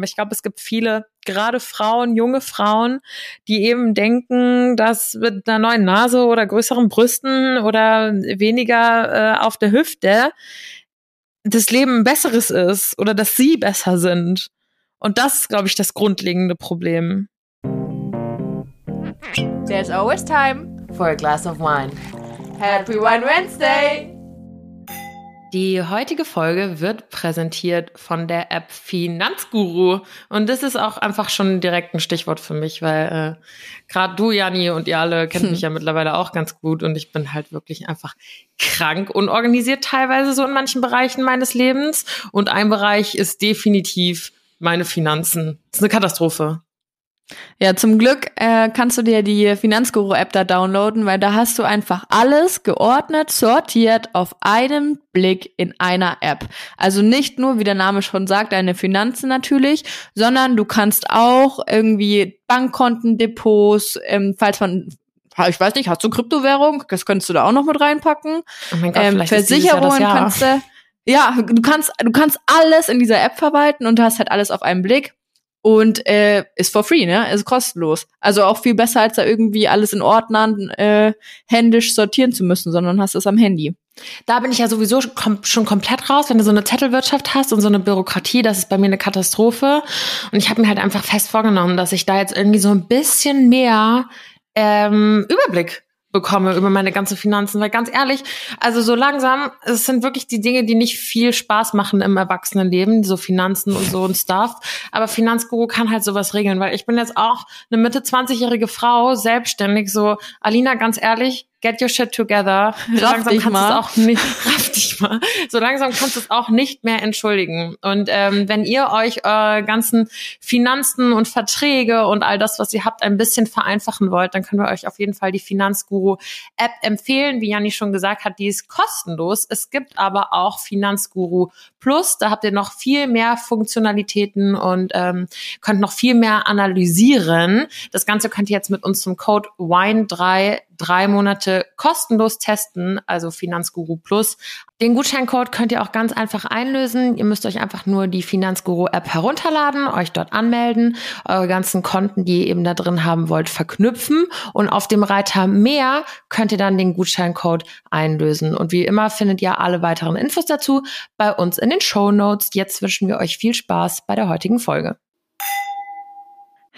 aber ich glaube, es gibt viele, gerade Frauen, junge Frauen, die eben denken, dass mit einer neuen Nase oder größeren Brüsten oder weniger äh, auf der Hüfte das Leben ein besseres ist oder dass sie besser sind. Und das ist, glaube ich, das grundlegende Problem. There's always time for a glass of wine. Happy Wine Wednesday! Die heutige Folge wird präsentiert von der App Finanzguru. Und das ist auch einfach schon direkt ein Stichwort für mich, weil äh, gerade du, Jani, und ihr alle kennt hm. mich ja mittlerweile auch ganz gut. Und ich bin halt wirklich einfach krank unorganisiert teilweise so in manchen Bereichen meines Lebens. Und ein Bereich ist definitiv meine Finanzen. Das ist eine Katastrophe. Ja, zum Glück äh, kannst du dir die Finanzguru-App da downloaden, weil da hast du einfach alles geordnet, sortiert auf einen Blick in einer App. Also nicht nur, wie der Name schon sagt, deine Finanzen natürlich, sondern du kannst auch irgendwie Bankkonten, Depots, ähm, falls man ich weiß nicht, hast du Kryptowährung? Das könntest du da auch noch mit reinpacken. Oh mein Gott, ähm, Versicherungen kannst du. Ja, du kannst, du kannst alles in dieser App verwalten und du hast halt alles auf einen Blick und äh, ist for free, ne? Ist kostenlos. Also auch viel besser, als da irgendwie alles in Ordnern äh, händisch sortieren zu müssen, sondern hast es am Handy. Da bin ich ja sowieso schon komplett raus, wenn du so eine Zettelwirtschaft hast und so eine Bürokratie, das ist bei mir eine Katastrophe. Und ich habe mir halt einfach fest vorgenommen, dass ich da jetzt irgendwie so ein bisschen mehr ähm, Überblick bekomme über meine ganzen Finanzen, weil ganz ehrlich, also so langsam, es sind wirklich die Dinge, die nicht viel Spaß machen im Erwachsenenleben, so Finanzen und so und Stuff, aber Finanzguru kann halt sowas regeln, weil ich bin jetzt auch eine Mitte 20-jährige Frau, selbstständig, so Alina, ganz ehrlich, get your shit together. So raff langsam dich kannst mal. auch nicht, raff dich mal. So langsam kannst du es auch nicht mehr entschuldigen. Und ähm, wenn ihr euch eure ganzen Finanzen und Verträge und all das, was ihr habt, ein bisschen vereinfachen wollt, dann können wir euch auf jeden Fall die Finanzguru App empfehlen. Wie Janni schon gesagt hat, die ist kostenlos. Es gibt aber auch Finanzguru Plus. Da habt ihr noch viel mehr Funktionalitäten und ähm, könnt noch viel mehr analysieren. Das Ganze könnt ihr jetzt mit uns zum Code WINE3 drei Monate kostenlos testen, also Finanzguru Plus. Den Gutscheincode könnt ihr auch ganz einfach einlösen. Ihr müsst euch einfach nur die Finanzguru App herunterladen, euch dort anmelden, eure ganzen Konten, die ihr eben da drin haben wollt, verknüpfen und auf dem Reiter mehr könnt ihr dann den Gutscheincode einlösen. Und wie immer findet ihr alle weiteren Infos dazu bei uns in den Show Notes. Jetzt wünschen wir euch viel Spaß bei der heutigen Folge.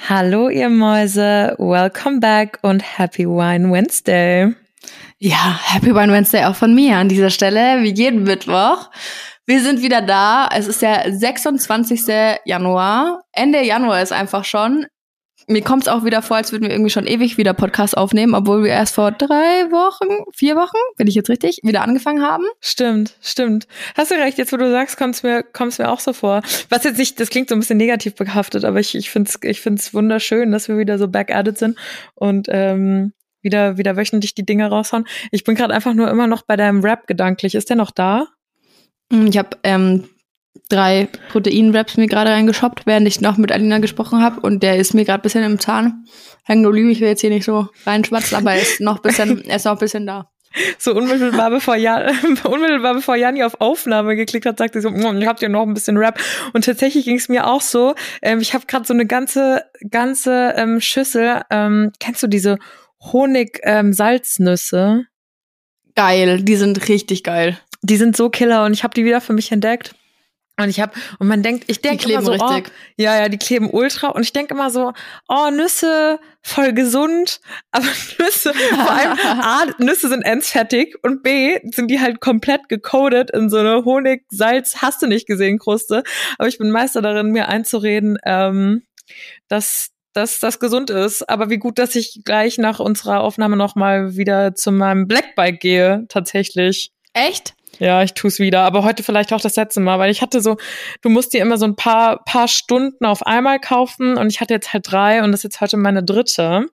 Hallo ihr Mäuse, welcome back und Happy Wine Wednesday. Ja, Happy Wine Wednesday auch von mir an dieser Stelle, wie jeden Mittwoch. Wir sind wieder da. Es ist der 26. Januar. Ende Januar ist einfach schon mir kommt es auch wieder vor, als würden wir irgendwie schon ewig wieder Podcast aufnehmen, obwohl wir erst vor drei Wochen, vier Wochen, bin ich jetzt richtig, wieder angefangen haben. Stimmt, stimmt. Hast du recht, jetzt wo du sagst, kommt es mir, kommt's mir auch so vor. Was jetzt nicht, das klingt so ein bisschen negativ behaftet, aber ich, ich finde es ich find's wunderschön, dass wir wieder so back at it sind und ähm, wieder, wieder wöchentlich die Dinge raushauen. Ich bin gerade einfach nur immer noch bei deinem Rap gedanklich. Ist der noch da? Ich habe ähm, drei Protein-Wraps mir gerade reingeshoppt, während ich noch mit Alina gesprochen habe. Und der ist mir gerade ein bisschen im Zahn hängen geblieben. Ich will jetzt hier nicht so reinschwatzen, aber er ist noch ein bisschen, er ist noch ein bisschen da. So unmittelbar bevor, Jan, unmittelbar bevor Jani auf Aufnahme geklickt hat, sagte sie so, hm, ich habt ja noch ein bisschen Rap. Und tatsächlich ging es mir auch so. Ähm, ich habe gerade so eine ganze, ganze ähm, Schüssel. Ähm, kennst du diese Honig-Salznüsse? Ähm, geil, die sind richtig geil. Die sind so killer und ich habe die wieder für mich entdeckt. Und ich habe und man denkt, ich denke immer so, oh, ja, ja, die kleben ultra. Und ich denke immer so, oh, Nüsse voll gesund, aber Nüsse vor allem A, Nüsse sind endfertig und B, sind die halt komplett gecodet in so eine Honig, Salz, hast du nicht gesehen Kruste, aber ich bin Meister darin mir einzureden, ähm, dass dass das gesund ist, aber wie gut, dass ich gleich nach unserer Aufnahme noch mal wieder zu meinem Blackbike gehe, tatsächlich. Echt? Ja, ich tue es wieder, aber heute vielleicht auch das letzte Mal, weil ich hatte so, du musst dir immer so ein paar, paar Stunden auf einmal kaufen und ich hatte jetzt halt drei und das ist jetzt heute meine dritte.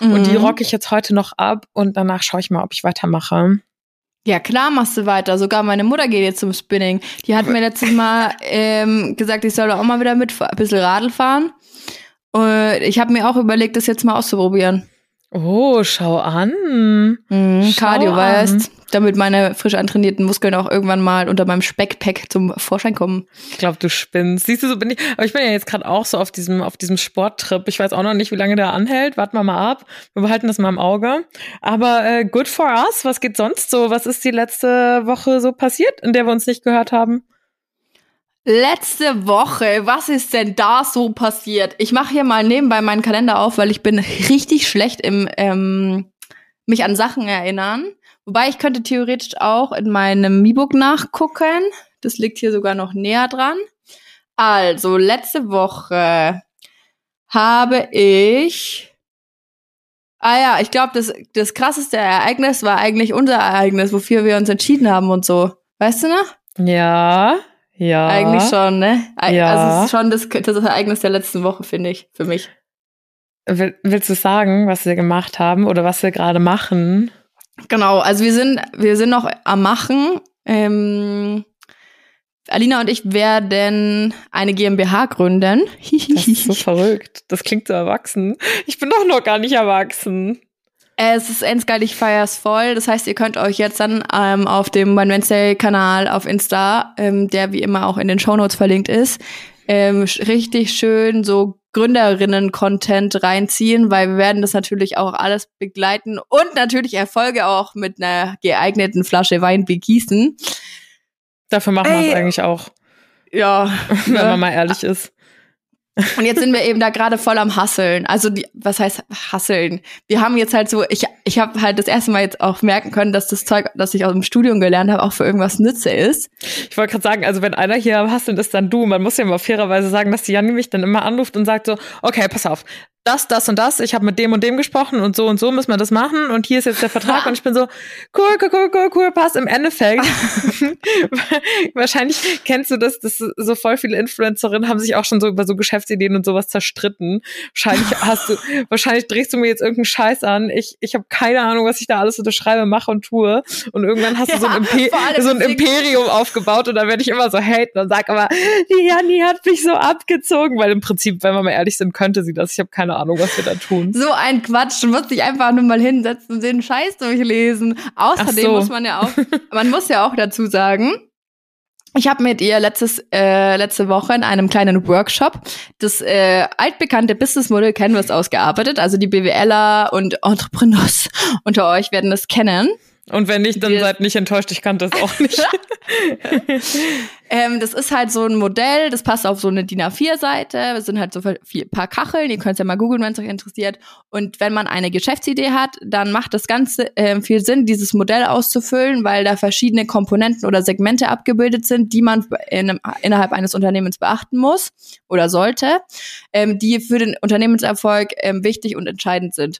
Mhm. Und die mhm. rocke ich jetzt heute noch ab und danach schaue ich mal, ob ich weitermache. Ja, klar machst du weiter. Sogar meine Mutter geht jetzt zum Spinning. Die hat mir letztes Mal ähm, gesagt, ich soll auch mal wieder mit ein bisschen Radl fahren. Und ich habe mir auch überlegt, das jetzt mal auszuprobieren. Oh, schau an. Mhm, Schau Cardio, an. weißt, damit meine frisch antrainierten Muskeln auch irgendwann mal unter meinem Speckpack zum Vorschein kommen. Ich glaube, du spinnst. Siehst du, so bin ich. Aber ich bin ja jetzt gerade auch so auf diesem, auf diesem Sporttrip. Ich weiß auch noch nicht, wie lange der anhält. Warten wir mal ab. Wir behalten das mal im Auge. Aber äh, good for us. Was geht sonst so? Was ist die letzte Woche so passiert, in der wir uns nicht gehört haben? Letzte Woche, was ist denn da so passiert? Ich mache hier mal nebenbei meinen Kalender auf, weil ich bin richtig schlecht im ähm, mich an Sachen erinnern. Wobei ich könnte theoretisch auch in meinem Mi-Book nachgucken. Das liegt hier sogar noch näher dran. Also, letzte Woche habe ich. Ah ja, ich glaube, das, das krasseste Ereignis war eigentlich unser Ereignis, wofür wir uns entschieden haben und so. Weißt du noch? Ja, ja. Eigentlich schon, ne? Eig- Ja. Also es ist schon das, das Ereignis der letzten Woche, finde ich, für mich. Will, willst du sagen, was wir gemacht haben oder was wir gerade machen? Genau, also wir sind, wir sind noch am Machen. Ähm, Alina und ich werden eine GmbH gründen. Das ist so verrückt. Das klingt so erwachsen. Ich bin doch noch gar nicht erwachsen. Es ist endgeil, ich feier's voll. Das heißt, ihr könnt euch jetzt dann ähm, auf dem One Wednesday Kanal auf Insta, ähm, der wie immer auch in den Shownotes verlinkt ist, ähm, richtig schön so Gründerinnen-Content reinziehen, weil wir werden das natürlich auch alles begleiten und natürlich Erfolge auch mit einer geeigneten Flasche Wein begießen. Dafür machen wir es eigentlich auch, Ja, wenn ne? man mal ehrlich ist. Und jetzt sind wir eben da gerade voll am Hasseln. Also die, was heißt Hasseln? Wir haben jetzt halt so, ich, ich habe halt das erste Mal jetzt auch merken können, dass das Zeug, das ich aus dem Studium gelernt habe, auch für irgendwas nütze ist. Ich wollte gerade sagen, also wenn einer hier am Hasseln ist, dann du. Man muss ja mal fairerweise sagen, dass die Janni mich dann immer anruft und sagt so, okay, pass auf, das, das und das, ich habe mit dem und dem gesprochen und so und so müssen wir das machen und hier ist jetzt der Vertrag und ich bin so, cool, cool, cool, cool, cool, passt. Im Endeffekt, wahrscheinlich kennst du das, dass so voll viele Influencerinnen haben sich auch schon so über so Geschäftsideen und sowas zerstritten. Wahrscheinlich hast du, wahrscheinlich drehst du mir jetzt irgendeinen Scheiß an. Ich, ich habe keine Ahnung, was ich da alles unterschreibe, mache und tue. Und irgendwann hast du so ein, Ja, Impe vor allem so ein Imperium aufgebaut und da werde ich immer so haten und sag aber, die Janni hat mich so abgezogen, weil im Prinzip, wenn wir mal ehrlich sind, könnte sie das. Ich habe keine Ahnung, was wir da tun. So ein Quatsch. Du musst dich einfach nur mal hinsetzen und den Scheiß durchlesen. Außerdem so. muss man ja auch, man muss ja auch dazu sagen, ich habe mit ihr letztes, äh, letzte Woche in einem kleinen Workshop das äh, altbekannte Businessmodell Canvas ausgearbeitet. Also die BWLer und Entrepreneurs unter euch werden das kennen. Und wenn nicht, dann Wir- seid nicht enttäuscht, ich kannte es auch nicht. Ähm, das ist halt so ein Modell, das passt auf so eine DIN A4-Seite. Es sind halt so viel, paar Kacheln, ihr könnt es ja mal googeln, wenn es euch interessiert. Und wenn man eine Geschäftsidee hat, dann macht das Ganze ähm, viel Sinn, dieses Modell auszufüllen, weil da verschiedene Komponenten oder Segmente abgebildet sind, die man in einem, innerhalb eines Unternehmens beachten muss oder sollte, ähm, die für den Unternehmenserfolg ähm, wichtig und entscheidend sind.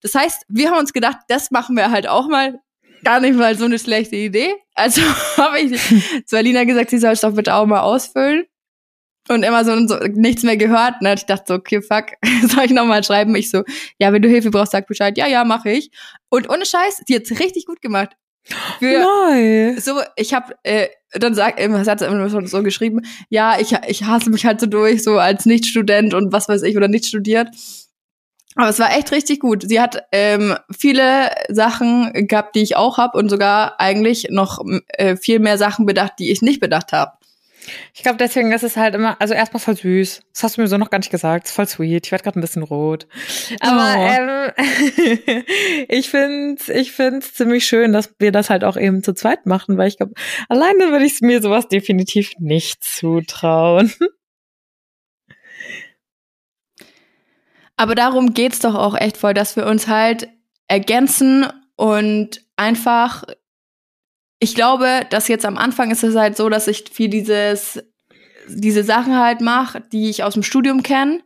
Das heißt, wir haben uns gedacht, das machen wir halt auch mal. Gar nicht mal so eine schlechte Idee. Also habe ich zu Alina gesagt, sie soll es doch bitte auch mal ausfüllen. Und immer so, so nichts mehr gehört. Ne? Ich dachte so, okay, fuck, soll ich nochmal schreiben? Ich so, ja, wenn du Hilfe brauchst, sag Bescheid. Ja, ja, mache ich. Und ohne Scheiß, die hat's richtig gut gemacht. Für, Nice. so, ich habe äh, dann sagt immer, hat immer so, so geschrieben, ja, ich, ich hasse mich halt so durch, so als Nichtstudent und was weiß ich oder nicht studiert. Aber es war echt richtig gut. Sie hat ähm, viele Sachen gehabt, die ich auch habe und sogar eigentlich noch äh, viel mehr Sachen bedacht, die ich nicht bedacht habe. Ich glaube, deswegen ist es halt immer, also erstmal voll süß. Das hast du mir so noch gar nicht gesagt. Ist voll sweet. Ich werde gerade ein bisschen rot. Aber ähm, ich find's, ich find's ziemlich schön, dass wir das halt auch eben zu zweit machen, weil ich glaube, alleine würde ich mir sowas definitiv nicht zutrauen. Aber darum geht's doch auch echt voll, dass wir uns halt ergänzen und einfach, ich glaube, dass jetzt am Anfang ist es halt so, dass ich viel dieses, diese Sachen halt mache, die ich aus dem Studium kenne.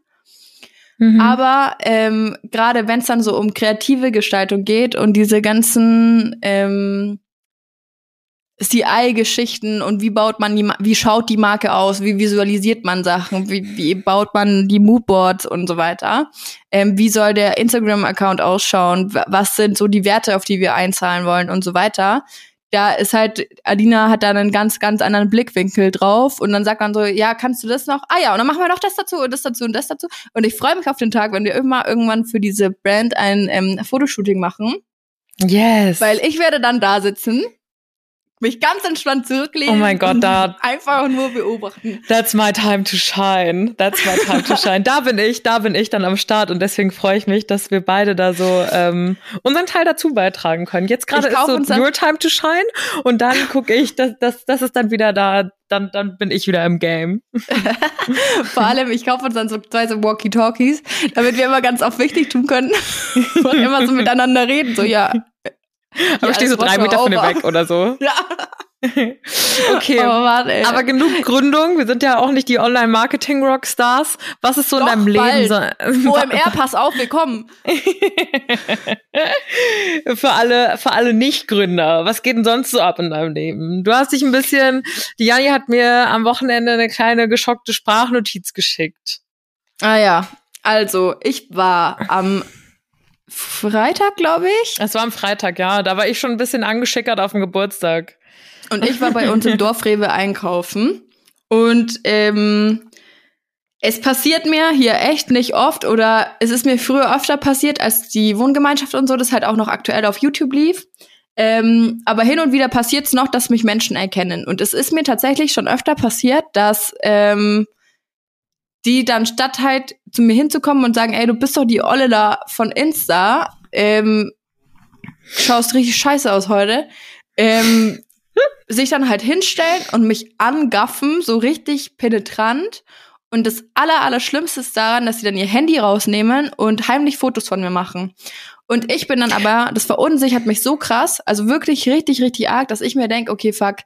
Mhm. Aber ähm, gerade wenn es dann so um kreative Gestaltung geht und diese ganzen ähm, CI-Geschichten und wie baut man die, wie schaut die Marke aus, wie visualisiert man Sachen, wie, wie baut man die Moodboards und so weiter, ähm, wie soll der Instagram-Account ausschauen, Wa- was sind so die Werte, auf die wir einzahlen wollen und so weiter. da ist halt, Adina hat da einen ganz, ganz anderen Blickwinkel drauf und dann sagt man so, ja, kannst du das noch? Ah ja, und dann machen wir noch das dazu und das dazu und das dazu. Und ich freue mich auf den Tag, wenn wir immer irgendwann für diese Brand ein ähm, Fotoshooting machen. Yes. Weil ich werde dann da sitzen mich ganz entspannt zurücklehnen. Oh mein Gott, da. Einfach nur beobachten. That's my time to shine. That's my time to shine. Da bin ich, da bin ich dann am Start und deswegen freue ich mich, dass wir beide da so ähm, unseren Teil dazu beitragen können. Jetzt gerade ist so your time to shine und dann gucke ich, dass das, das ist dann wieder da. Dann, dann bin ich wieder im Game. Vor allem, ich kaufe uns dann so zwei so Walkie-Talkies, damit wir immer ganz auf wichtig tun können und immer so miteinander reden. So, ja, aber ich stehe so drei Meter von dir weg oder so. Ja. okay. Oh, Mann, Aber genug Gründung. Wir sind ja auch nicht die Online-Marketing-Rockstars. Was ist so Doch, in deinem Leben? So, OMR, pass auf, wir kommen. für alle, für alle Nicht-Gründer. Was geht denn sonst so ab in deinem Leben? Du hast dich ein bisschen, die Jani hat mir am Wochenende eine kleine geschockte Sprachnotiz geschickt. Ah ja. Also, ich war am Freitag, glaube ich. Es war am Freitag, ja. Da war ich schon ein bisschen angeschickert auf dem Geburtstag. Und ich war bei uns im Dorfrewe einkaufen. Und ähm, es passiert mir hier echt nicht oft oder es ist mir früher öfter passiert, als die Wohngemeinschaft und so das halt auch noch aktuell auf YouTube lief. Ähm, aber hin und wieder passiert es noch, dass mich Menschen erkennen. Und es ist mir tatsächlich schon öfter passiert, dass ähm, die dann statt halt zu mir hinzukommen und sagen, ey, du bist doch die Olle da von Insta, ähm, schaust richtig scheiße aus heute, ähm, sich dann halt hinstellen und mich angaffen, so richtig penetrant. Und das aller, aller Schlimmste ist daran, dass sie dann ihr Handy rausnehmen und heimlich Fotos von mir machen. Und ich bin dann aber, das verunsichert mich so krass, also wirklich richtig, richtig arg, dass ich mir denke, okay, fuck,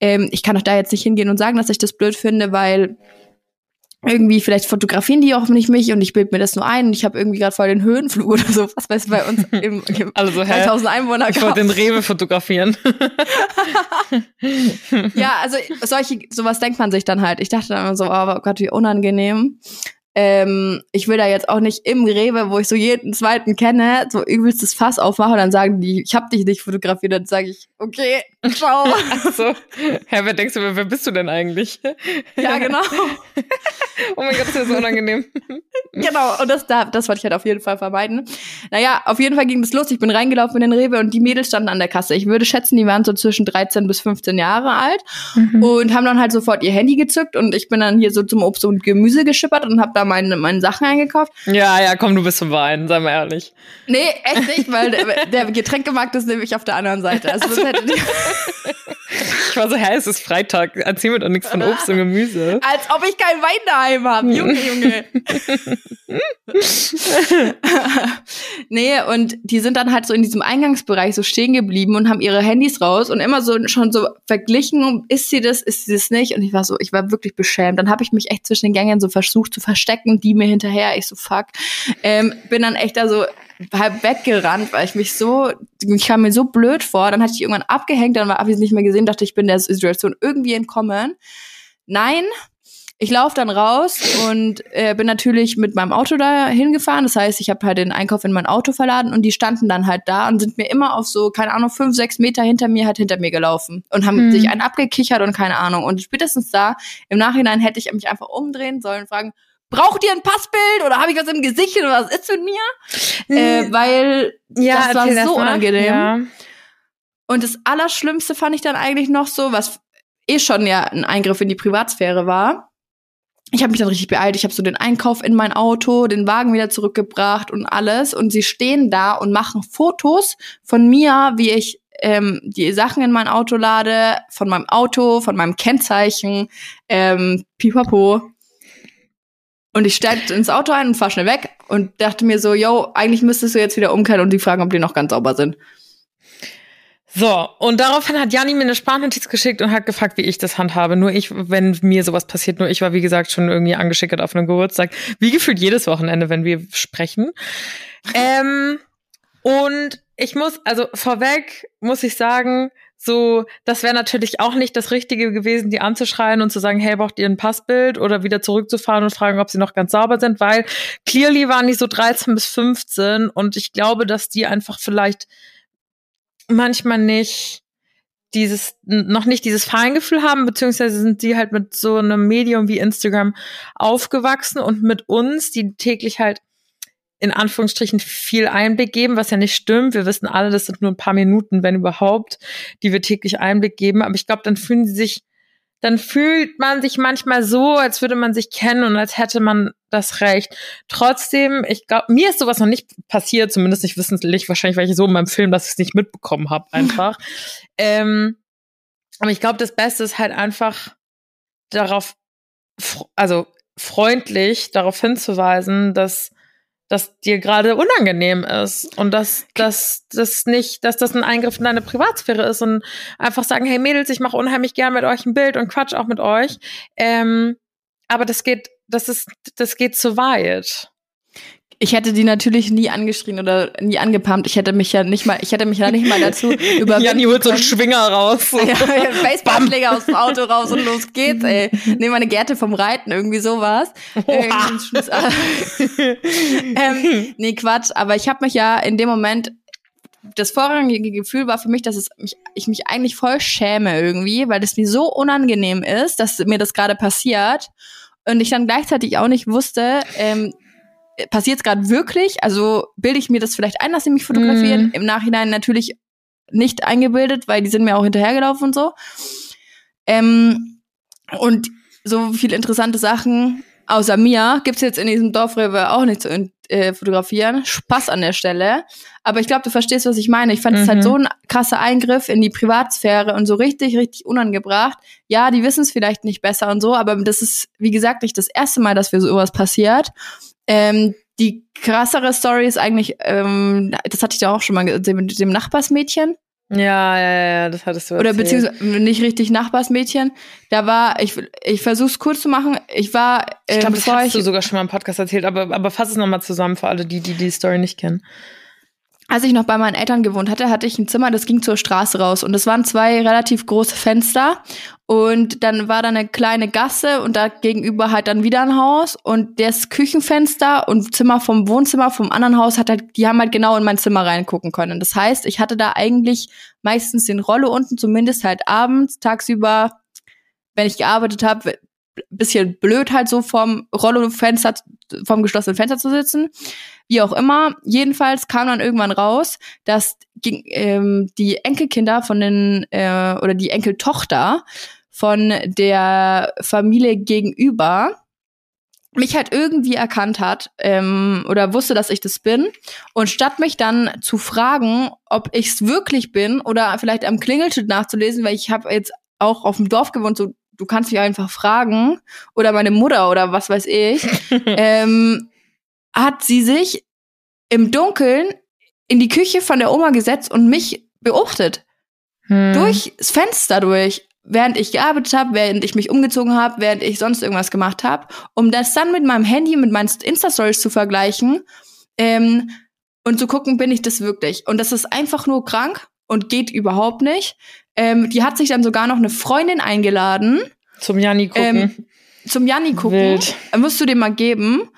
ähm, ich kann doch da jetzt nicht hingehen und sagen, dass ich das blöd finde, weil irgendwie vielleicht fotografieren die auch nicht mich und ich bild mir das nur ein und ich habe irgendwie gerade voll den Höhenflug oder so, was weiß bei uns im, im also, 3000 Einwohner Ich wollte den Rewe fotografieren. ja, also solche sowas denkt man sich dann halt. Ich dachte dann immer so, oh Gott, wie unangenehm. Ähm, ich will da jetzt auch nicht im Rewe, wo ich so jeden zweiten kenne, so übelstes Fass aufmachen und dann sagen die, ich hab dich nicht fotografiert, dann sage ich, okay, ciao. so, Hä, wer denkst du, wer bist du denn eigentlich? ja, genau. oh mein Gott, das ist unangenehm. genau, und das, das wollte ich halt auf jeden Fall vermeiden. Naja, auf jeden Fall ging das los. Ich bin reingelaufen in den Rewe und die Mädels standen an der Kasse. Ich würde schätzen, die waren so zwischen 13 bis 15 Jahre alt mhm. und haben dann halt sofort ihr Handy gezückt und ich bin dann hier so zum Obst und Gemüse geschippert und habe da meine, meine Sachen eingekauft. Ja, ja, komm, du bist zum Weinen, sei mal ehrlich. Nee, echt nicht, weil der, der Getränkemarkt ist nämlich auf der anderen Seite. Also, also. ich war so, hä, es ist Freitag, erzähl mir doch nichts von Obst und Gemüse. Als ob ich kein Wein daheim habe, Junge, Junge. nee, und die sind dann halt so in diesem Eingangsbereich so stehen geblieben und haben ihre Handys raus und immer so schon so verglichen, ist sie das, ist sie das nicht? Und ich war so, ich war wirklich beschämt. Dann habe ich mich echt zwischen den Gängen so versucht zu verstecken, die mir hinterher. Ich so, fuck. Ähm, bin dann echt da so halb weggerannt, weil ich mich so, ich kam mir so blöd vor. Dann hatte ich irgendwann abgehängt, dann habe ich es nicht mehr gesehen, dachte ich bin der Situation irgendwie entkommen. Nein, ich laufe dann raus und äh, bin natürlich mit meinem Auto da hingefahren. Das heißt, ich habe halt den Einkauf in mein Auto verladen und die standen dann halt da und sind mir immer auf so, keine Ahnung, fünf, sechs Meter hinter mir halt hinter mir gelaufen und haben mhm. sich einen abgekichert und keine Ahnung. Und spätestens da, im Nachhinein hätte ich mich einfach umdrehen sollen und fragen, braucht ihr ein Passbild oder habe ich was im Gesicht oder was ist mit mir? Äh, weil ja, das war so das unangenehm. Ja. Und das Allerschlimmste fand ich dann eigentlich noch so, was eh schon ja ein Eingriff in die Privatsphäre war. Ich habe mich dann richtig beeilt. Ich habe so den Einkauf in mein Auto, den Wagen wieder zurückgebracht und alles. Und sie stehen da und machen Fotos von mir, wie ich ähm, die Sachen in mein Auto lade, von meinem Auto, von meinem Kennzeichen, ähm, pipapo. Und ich steig ins Auto ein und fahr schnell weg und dachte mir so, yo, eigentlich müsstest du jetzt wieder umkehren und die fragen, ob die noch ganz sauber sind. So, und daraufhin hat Janni mir eine Sprachnotiz geschickt und hat gefragt, wie ich das handhabe. Nur ich, wenn mir sowas passiert, nur ich war, wie gesagt, schon irgendwie angeschickert auf einem Geburtstag. Wie gefühlt jedes Wochenende, wenn wir sprechen. ähm, und ich muss, also vorweg muss ich sagen, so, das wäre natürlich auch nicht das Richtige gewesen, die anzuschreien und zu sagen, hey, braucht ihr ein Passbild? Oder wieder zurückzufahren und fragen, ob sie noch ganz sauber sind, weil clearly waren die so 13 bis 15 und ich glaube, dass die einfach vielleicht manchmal nicht dieses noch nicht dieses Feingefühl haben, beziehungsweise sind sie halt mit so einem Medium wie Instagram aufgewachsen und mit uns, die täglich halt in Anführungsstrichen viel Einblick geben, was ja nicht stimmt. Wir wissen alle, das sind nur ein paar Minuten, wenn überhaupt, die wir täglich Einblick geben. Aber ich glaube, dann fühlen sie sich, dann fühlt man sich manchmal so, als würde man sich kennen und als hätte man das Recht. Trotzdem, ich glaube, mir ist sowas noch nicht passiert, zumindest nicht wissentlich, wahrscheinlich, weil ich so in meinem Film, dass ich es nicht mitbekommen habe, einfach. ähm, aber ich glaube, das Beste ist halt einfach darauf, also freundlich darauf hinzuweisen, dass das dir gerade unangenehm ist und dass, dass das nicht, dass das ein Eingriff in deine Privatsphäre ist und einfach sagen, hey Mädels, ich mache unheimlich gern mit euch ein Bild und quatsch auch mit euch. Ähm, aber das geht, das ist, das geht zu weit ich hätte die natürlich nie angeschrien oder nie angepumpt. Ich hätte mich ja nicht mal, ich hätte mich ja nicht mal dazu über. Janni holt so einen Schwinger raus. ja, Baseballschläger aus dem Auto raus und los geht's, ey. Nehmen meine Gerte vom Reiten, irgendwie sowas. ähm, nee, Quatsch. Aber ich habe mich ja in dem Moment das vorrangige Gefühl war für mich, dass es mich, ich mich eigentlich voll schäme irgendwie, weil es mir so unangenehm ist, dass mir das gerade passiert und ich dann gleichzeitig auch nicht wusste, ähm, passiert es gerade wirklich? Also bilde ich mir das vielleicht ein, dass sie mich fotografieren? Mm. Im Nachhinein natürlich nicht eingebildet, weil die sind mir auch hinterhergelaufen und so. Ähm, und so viele interessante Sachen außer mir gibt's jetzt in diesem Dorfrewe auch nicht zu äh, fotografieren. Spaß an der Stelle. Aber ich glaube, du verstehst, was ich meine. Ich fand es halt mhm. halt so ein krasser Eingriff in die Privatsphäre und so richtig, richtig unangebracht. Ja, die wissen es vielleicht nicht besser und so, aber das ist, wie gesagt, nicht das erste Mal, dass wir sowas passiert. Ähm, die krassere Story ist eigentlich, ähm, das hatte ich ja auch schon mal gesehen, mit dem Nachbarsmädchen. Ja, ja, ja, das hattest du Oder beziehungsweise nicht richtig Nachbarsmädchen. Da war, ich, ich versuch's kurz zu machen. Ich war, ähm, ich glaube, das hast ich, du sogar schon mal im Podcast erzählt, aber, aber fass es nochmal zusammen für alle, die, die die Story nicht kennen als ich noch bei meinen Eltern gewohnt hatte, hatte ich ein Zimmer, das ging zur Straße raus. Und es waren zwei relativ große Fenster. Und dann war da eine kleine Gasse und da gegenüber halt dann wieder ein Haus. Und das Küchenfenster und Zimmer vom Wohnzimmer vom anderen Haus hat halt, die haben halt genau in mein Zimmer reingucken können. Das heißt, ich hatte da eigentlich meistens den Rolle unten, zumindest halt abends, tagsüber, wenn ich gearbeitet habe, bisschen blöd halt so vom Rollo-Fenster, vom geschlossenen Fenster zu sitzen. Wie auch immer. Jedenfalls kam dann irgendwann raus, dass ähm, die Enkelkinder von den, äh, oder die Enkeltochter von der Familie gegenüber mich halt irgendwie erkannt hat ähm, oder wusste, dass ich das bin. Und statt mich dann zu fragen, ob ich es wirklich bin oder vielleicht am Klingelschild nachzulesen, weil ich habe jetzt auch auf dem Dorf gewohnt, so du kannst mich einfach fragen oder meine Mutter oder was weiß ich, ähm, hat sie sich im Dunkeln in die Küche von der Oma gesetzt und mich beobachtet. Hm. Durchs Fenster durch, während ich gearbeitet habe, während ich mich umgezogen habe, während ich sonst irgendwas gemacht habe, um das dann mit meinem Handy, mit meinen Insta-Stories zu vergleichen ähm, und zu gucken, bin ich das wirklich. Und das ist einfach nur krank und geht überhaupt nicht. Ähm, die hat sich dann sogar noch eine Freundin eingeladen. Zum Janni gucken. Ähm, zum Janni gucken. Wild. Musst du dem mal geben.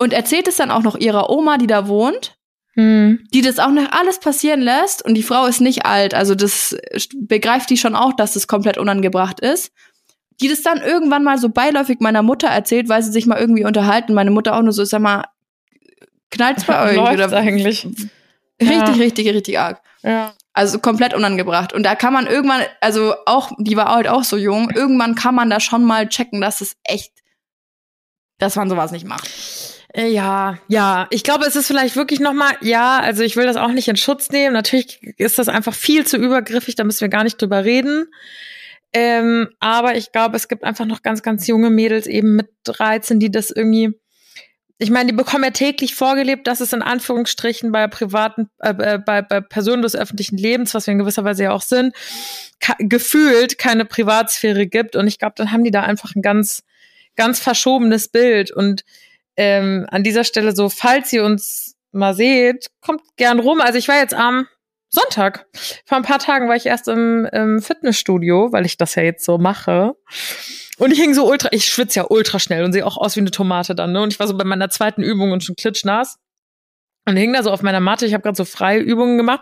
Und erzählt es dann auch noch ihrer Oma, die da wohnt. Hm. Die das auch noch alles passieren lässt. Und die Frau ist nicht alt. Also das begreift die schon auch, dass das komplett unangebracht ist. Die das dann irgendwann mal so beiläufig meiner Mutter erzählt, weil sie sich mal irgendwie unterhalten. Meine Mutter auch nur so, sag mal, knallt's bei euch? Läuft's oder eigentlich? Richtig, ja. richtig, richtig arg. Ja. Also komplett unangebracht. Und da kann man irgendwann, also auch, die war halt auch so jung, irgendwann kann man da schon mal checken, dass es echt, dass man sowas nicht macht. Äh, ja, ja, ich glaube, es ist vielleicht wirklich noch mal, ja, also ich will das auch nicht in Schutz nehmen. Natürlich ist das einfach viel zu übergriffig, da müssen wir gar nicht drüber reden. Ähm, aber ich glaube, es gibt einfach noch ganz, ganz junge Mädels eben mit 13, die das irgendwie ich meine, die bekommen ja täglich vorgelebt, dass es in Anführungsstrichen bei privaten, äh, äh bei, bei Personen des öffentlichen Lebens, was wir in gewisser Weise ja auch sind, gefühlt keine Privatsphäre gibt. Und ich glaube, dann haben die da einfach ein ganz, ganz verschobenes Bild. Und ähm, an dieser Stelle so, falls ihr uns mal seht, kommt gern rum. Also ich war jetzt am Sonntag. Vor ein paar Tagen war ich erst im, im Fitnessstudio, weil ich das ja jetzt so mache. Und ich hing so ultra, ich schwitze ja ultra schnell und sehe auch aus wie eine Tomate dann, ne? Und ich war so bei meiner zweiten Übung und schon klitschnass. Und hing da so auf meiner Matte, ich habe gerade so freie Übungen gemacht.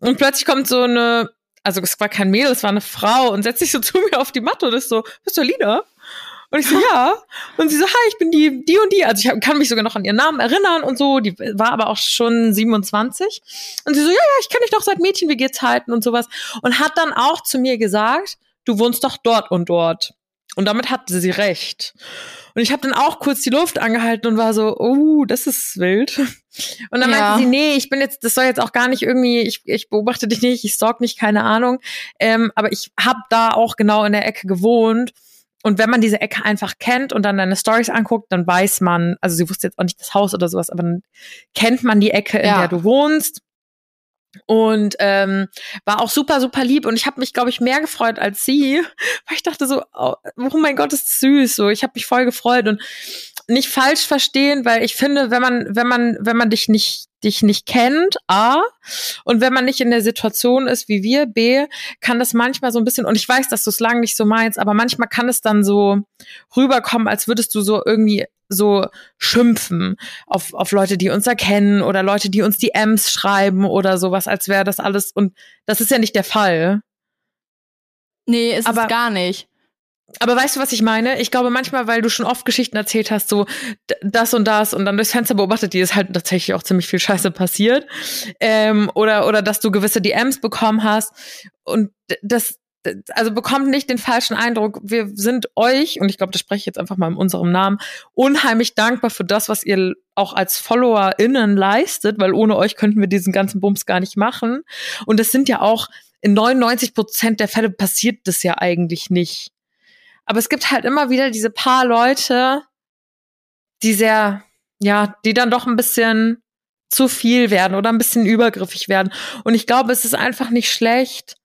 Und plötzlich kommt so eine also es war kein Mädel, es war eine Frau und setzt sich so zu mir auf die Matte und ist so, bist du Lina? Und ich so, ja. Und sie so, hi, ich bin die, die und die. Also ich kann mich sogar noch an ihren Namen erinnern und so. Die war aber auch schon 27. Und sie so, ja, ja, ich kenne dich doch seit Mädchen, wie geht's halten und sowas. Und hat dann auch zu mir gesagt, du wohnst doch dort und dort. Und damit hatte sie recht. Und ich habe dann auch kurz die Luft angehalten und war so, oh, das ist wild. Und dann ja. meinte sie, nee, ich bin jetzt, das soll jetzt auch gar nicht irgendwie, ich, ich beobachte dich nicht, ich stalk nicht, keine Ahnung. Ähm, aber ich habe da auch genau in der Ecke gewohnt. Und wenn man diese Ecke einfach kennt und dann deine Stories anguckt, dann weiß man, also sie wusste jetzt auch nicht das Haus oder sowas, aber dann kennt man die Ecke, in ja. der du wohnst und ähm, war auch super super lieb. Und ich habe mich glaube ich mehr gefreut als sie weil ich dachte so oh, mein Gott ist das süß. So ich habe mich voll gefreut. Und nicht falsch verstehen weil ich finde wenn man wenn man wenn man dich nicht dich nicht kennt a und wenn man nicht in der Situation ist wie wir b kann das manchmal so ein bisschen und ich weiß dass du es lang nicht so meinst aber manchmal kann es dann so rüberkommen als würdest du so irgendwie so schimpfen auf, auf Leute, die uns erkennen oder Leute, die uns die M's schreiben oder sowas, als wäre das alles. Und das ist ja nicht der Fall. Nee, ist aber, es gar nicht. Aber weißt du, was ich meine? Ich glaube manchmal, weil du schon oft Geschichten erzählt hast, so das und das und dann durchs Fenster beobachtet, die ist halt tatsächlich auch ziemlich viel Scheiße passiert. Ähm, oder, oder dass du gewisse DMs bekommen hast. Und das, also bekommt nicht den falschen Eindruck. Wir sind euch, und ich glaube, das spreche ich jetzt einfach mal in unserem Namen, unheimlich dankbar für das, was ihr auch als FollowerInnen leistet, weil ohne euch könnten wir diesen ganzen Bums gar nicht machen. Und es sind ja auch in 99 Prozent der Fälle passiert das ja eigentlich nicht. Aber es gibt halt immer wieder diese paar Leute, die sehr, ja, die dann doch ein bisschen zu viel werden oder ein bisschen übergriffig werden. Und ich glaube, es ist einfach nicht schlecht,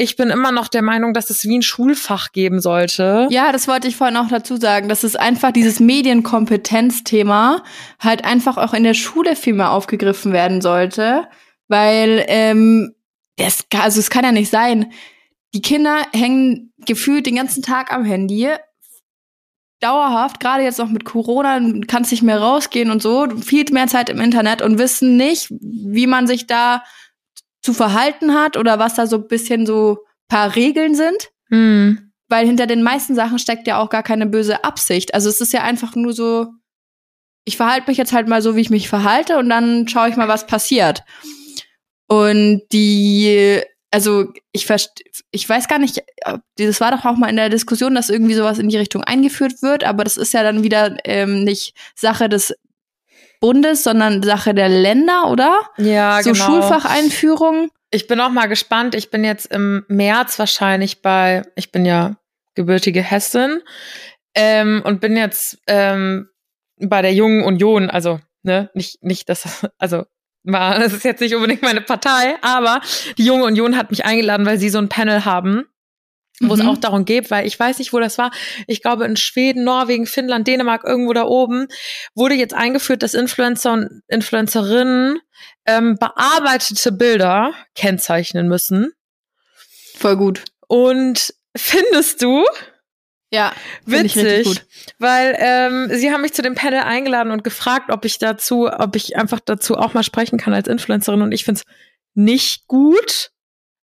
ich bin immer noch der Meinung, dass es wie ein Schulfach geben sollte. Ja, das wollte ich vorhin auch dazu sagen, dass es einfach dieses Medienkompetenzthema halt einfach auch in der Schule viel mehr aufgegriffen werden sollte, weil ähm, es, also es kann ja nicht sein. Die Kinder hängen gefühlt den ganzen Tag am Handy, dauerhaft, gerade jetzt noch mit Corona, kannst nicht mehr rausgehen und so, viel mehr Zeit im Internet und wissen nicht, wie man sich da zu verhalten hat oder was da so ein bisschen so paar Regeln sind. Mhm. Weil hinter den meisten Sachen steckt ja auch gar keine böse Absicht. Also es ist ja einfach nur so, ich verhalte mich jetzt halt mal so, wie ich mich verhalte und dann schaue ich mal, was passiert. Und die, also ich ich weiß gar nicht, das war doch auch mal in der Diskussion, dass irgendwie sowas in die Richtung eingeführt wird, aber das ist ja dann wieder ähm, nicht Sache des Bundes, sondern Sache der Länder, oder? Ja, so genau. Schulfacheinführung. Ich bin auch mal gespannt. Ich bin jetzt im März wahrscheinlich bei, ich bin ja gebürtige Hessin ähm, und bin jetzt ähm, bei der Jungen Union, also ne, nicht nicht das, also war, das ist jetzt nicht unbedingt meine Partei, aber die Junge Union hat mich eingeladen, weil sie so ein Panel haben wo mhm. es auch darum geht, weil ich weiß nicht, wo das war. Ich glaube in Schweden, Norwegen, Finnland, Dänemark, irgendwo da oben, wurde jetzt eingeführt, dass Influencer und Influencerinnen ähm, bearbeitete Bilder kennzeichnen müssen. Voll gut. Und findest du? Ja, witzig, weil ähm, sie haben mich zu dem Panel eingeladen und gefragt, ob ich dazu, ob ich einfach dazu auch mal sprechen kann als Influencerin und ich finde es nicht gut,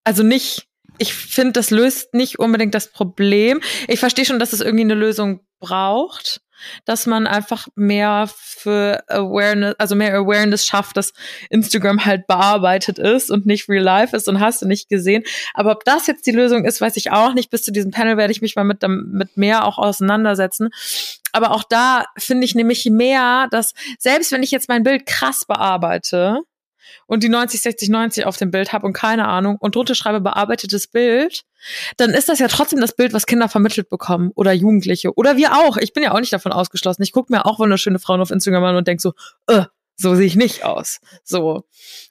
also nicht ich finde, das löst nicht unbedingt das Problem. Ich verstehe schon, dass es irgendwie eine Lösung braucht, dass man einfach mehr für Awareness, also mehr Awareness schafft, dass Instagram halt bearbeitet ist und nicht real life ist und hast du nicht gesehen. Aber ob das jetzt die Lösung ist, weiß ich auch nicht. Bis zu diesem Panel werde ich mich mal mit, mit mehr auch auseinandersetzen. Aber auch da finde ich nämlich mehr, dass selbst wenn ich jetzt mein Bild krass bearbeite, und die 90, 60, 90 auf dem Bild habe und keine Ahnung und drunter schreibe bearbeitetes Bild, dann ist das ja trotzdem das Bild, was Kinder vermittelt bekommen oder Jugendliche oder wir auch. Ich bin ja auch nicht davon ausgeschlossen. Ich gucke mir auch wunderschöne Frauen auf Instagram an und denk so, äh, so sehe ich nicht aus. So.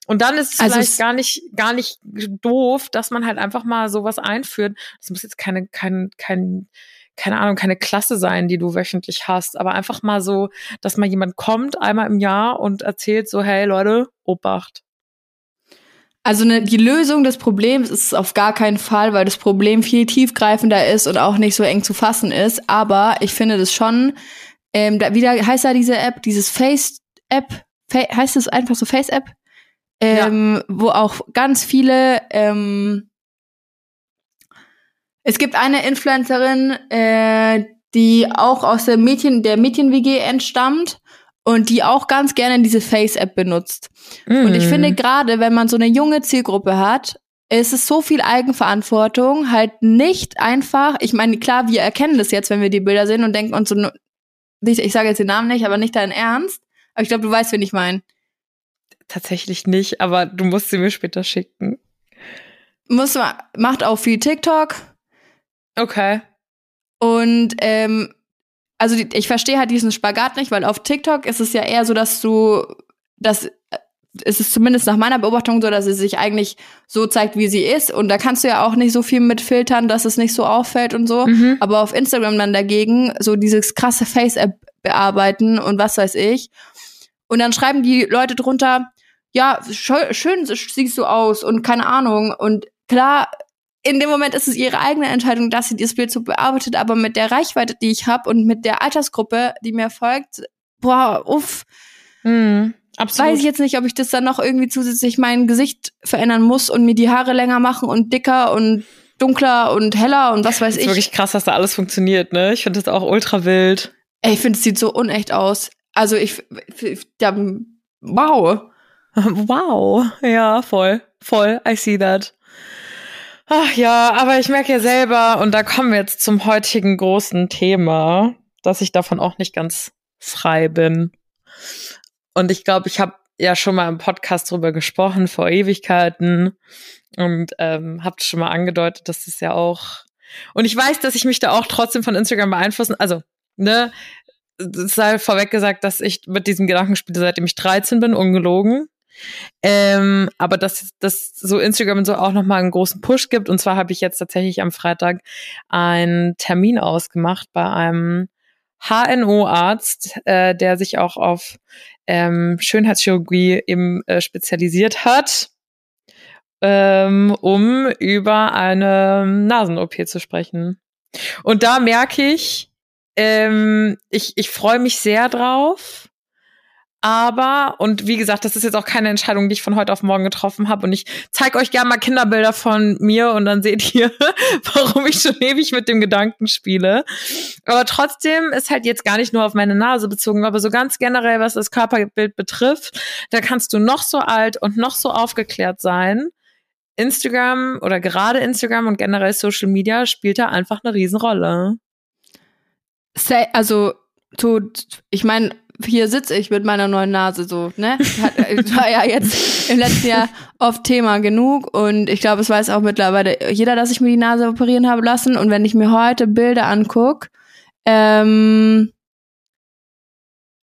Und dann ist es also vielleicht es gar nicht, gar nicht doof, dass man halt einfach mal sowas einführt. Das muss jetzt keine, kein, kein, keine Ahnung, keine Klasse sein, die du wöchentlich hast, aber einfach mal so, dass mal jemand kommt einmal im Jahr und erzählt so, hey Leute, Obacht. Also ne, die Lösung des Problems ist auf gar keinen Fall, weil das Problem viel tiefgreifender ist und auch nicht so eng zu fassen ist. Aber ich finde das schon, ähm, da, wie da heißt da diese App, dieses Face-App, Fa heißt es einfach so Face-App, ähm, ja. wo auch ganz viele ähm, Es gibt eine Influencerin, äh, die auch aus der Mädchen, der Mädchen-WG entstammt und die auch ganz gerne diese Face-App benutzt. Mm. Und ich finde mm. gerade, wenn man so eine junge Zielgruppe hat, ist es so viel Eigenverantwortung, halt nicht einfach, ich meine, klar, wir erkennen das jetzt, wenn wir die Bilder sehen und denken uns so, ich, ich sage jetzt den Namen nicht, aber nicht dein Ernst. Aber ich glaube, du weißt, wen ich meine. Tatsächlich nicht, aber du musst sie mir später schicken. Muss man, macht auch viel TikTok. Okay. Und ähm, also die, ich verstehe halt diesen Spagat nicht, weil auf TikTok ist es ja eher so, dass du, dass ist es zumindest nach meiner Beobachtung so, dass sie sich eigentlich so zeigt, wie sie ist. Und da kannst du ja auch nicht so viel mit filtern, dass es nicht so auffällt und so. Mhm. Aber auf Instagram dann dagegen so dieses krasse Face-App bearbeiten und was weiß ich. Und dann schreiben die Leute drunter, ja, schön siehst du aus und keine Ahnung. Und klar, in dem Moment ist es ihre eigene Entscheidung, dass sie dieses Bild so bearbeitet, aber mit der Reichweite, die ich habe und mit der Altersgruppe, die mir folgt, boah, uff. Mhm. Absolut. Weiß ich jetzt nicht, ob ich das dann noch irgendwie zusätzlich mein Gesicht verändern muss und mir die Haare länger machen und dicker und dunkler und heller und was weiß ich. Ist wirklich krass, dass da alles funktioniert, ne? Ich finde das auch ultra wild. Ey, ich finde, es sieht so unecht aus. Also ich, ja, wow. Wow. Ja, voll. Voll. I see that. Ach ja, aber ich merke ja selber, und da kommen wir jetzt zum heutigen großen Thema, dass ich davon auch nicht ganz frei bin. Und ich glaube, ich habe ja schon mal im Podcast drüber gesprochen vor Ewigkeiten und ähm, habt schon mal angedeutet, dass das ja auch und ich weiß, dass ich mich da auch trotzdem von Instagram beeinflussen, also ne, es sei vorweg gesagt, dass ich mit diesem Gedanken spiele, seitdem ich 13 bin, ungelogen. Ähm, aber dass, dass so Instagram so auch nochmal einen großen Push gibt. Und zwar habe ich jetzt tatsächlich am Freitag einen Termin ausgemacht bei einem HNO-Arzt, äh, der sich auch auf ähm, Schönheitschirurgie eben äh, spezialisiert hat, ähm, um über eine Nasen-OP zu sprechen. Und da merke ich, ähm, ich, ich freue mich sehr drauf. Aber, und wie gesagt, das ist jetzt auch keine Entscheidung, die ich von heute auf morgen getroffen habe. Und ich zeige euch gerne mal Kinderbilder von mir und dann seht ihr, warum ich schon ewig mit dem Gedanken spiele. Aber trotzdem ist halt jetzt gar nicht nur auf meine Nase bezogen, aber so ganz generell, was das Körperbild betrifft, da kannst du noch so alt und noch so aufgeklärt sein. Instagram oder gerade Instagram und generell Social Media spielt da einfach eine Riesenrolle. Also, so, ich meine, hier sitze ich mit meiner neuen Nase so, ne? Hat, war ja jetzt im letzten Jahr oft Thema genug und ich glaube, es weiß auch mittlerweile jeder, dass ich mir die Nase operieren habe lassen und wenn ich mir heute Bilder anguck ähm,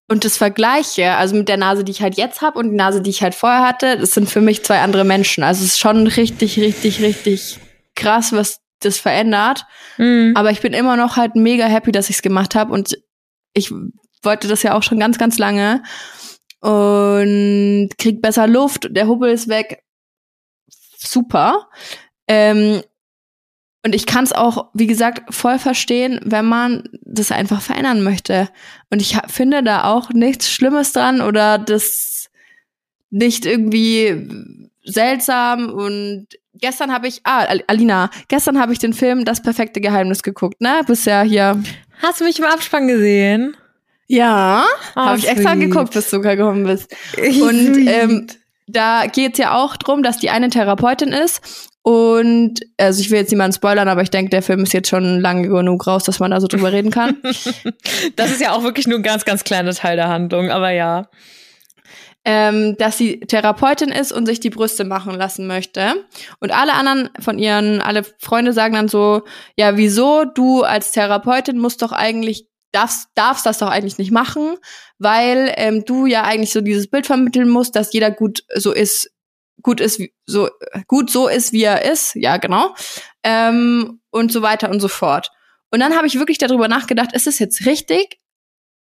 und das vergleiche, also mit der Nase, die ich halt jetzt habe und die Nase, die ich halt vorher hatte, das sind für mich zwei andere Menschen. Also es ist schon richtig, richtig, richtig krass, was das verändert. Mhm. Aber ich bin immer noch halt mega happy, dass ich es gemacht habe und ich wollte das ja auch schon ganz, ganz lange und kriegt besser Luft, der Hubbel ist weg. Super. Ähm, und ich kann es auch, wie gesagt, voll verstehen, wenn man das einfach verändern möchte. Und ich finde da auch nichts Schlimmes dran oder das nicht irgendwie seltsam. Und gestern habe ich, ah, Alina, gestern habe ich den Film Das perfekte Geheimnis geguckt, ne? Bisher hier. Hast du mich im Abspann gesehen? Ja, oh, habe ich extra geguckt, bis du gekommen bist. Und ähm, da geht's ja auch drum, dass die eine Therapeutin ist und also ich will jetzt niemanden spoilern, aber ich denke, der Film ist jetzt schon lange genug raus, dass man da so drüber reden kann. das ist ja auch wirklich nur ein ganz, ganz kleiner Teil der Handlung, aber ja. Ähm, dass sie Therapeutin ist und sich die Brüste machen lassen möchte. Und alle anderen von ihren, alle Freunde sagen dann so, ja, wieso du als Therapeutin musst doch eigentlich darfst, darfst das doch eigentlich nicht machen, weil ähm, du ja eigentlich so dieses Bild vermitteln musst, dass jeder gut so ist, gut ist, so gut so ist, wie er ist, ja genau, ähm, und so weiter und so fort. Und dann habe ich wirklich darüber nachgedacht, ist es jetzt richtig?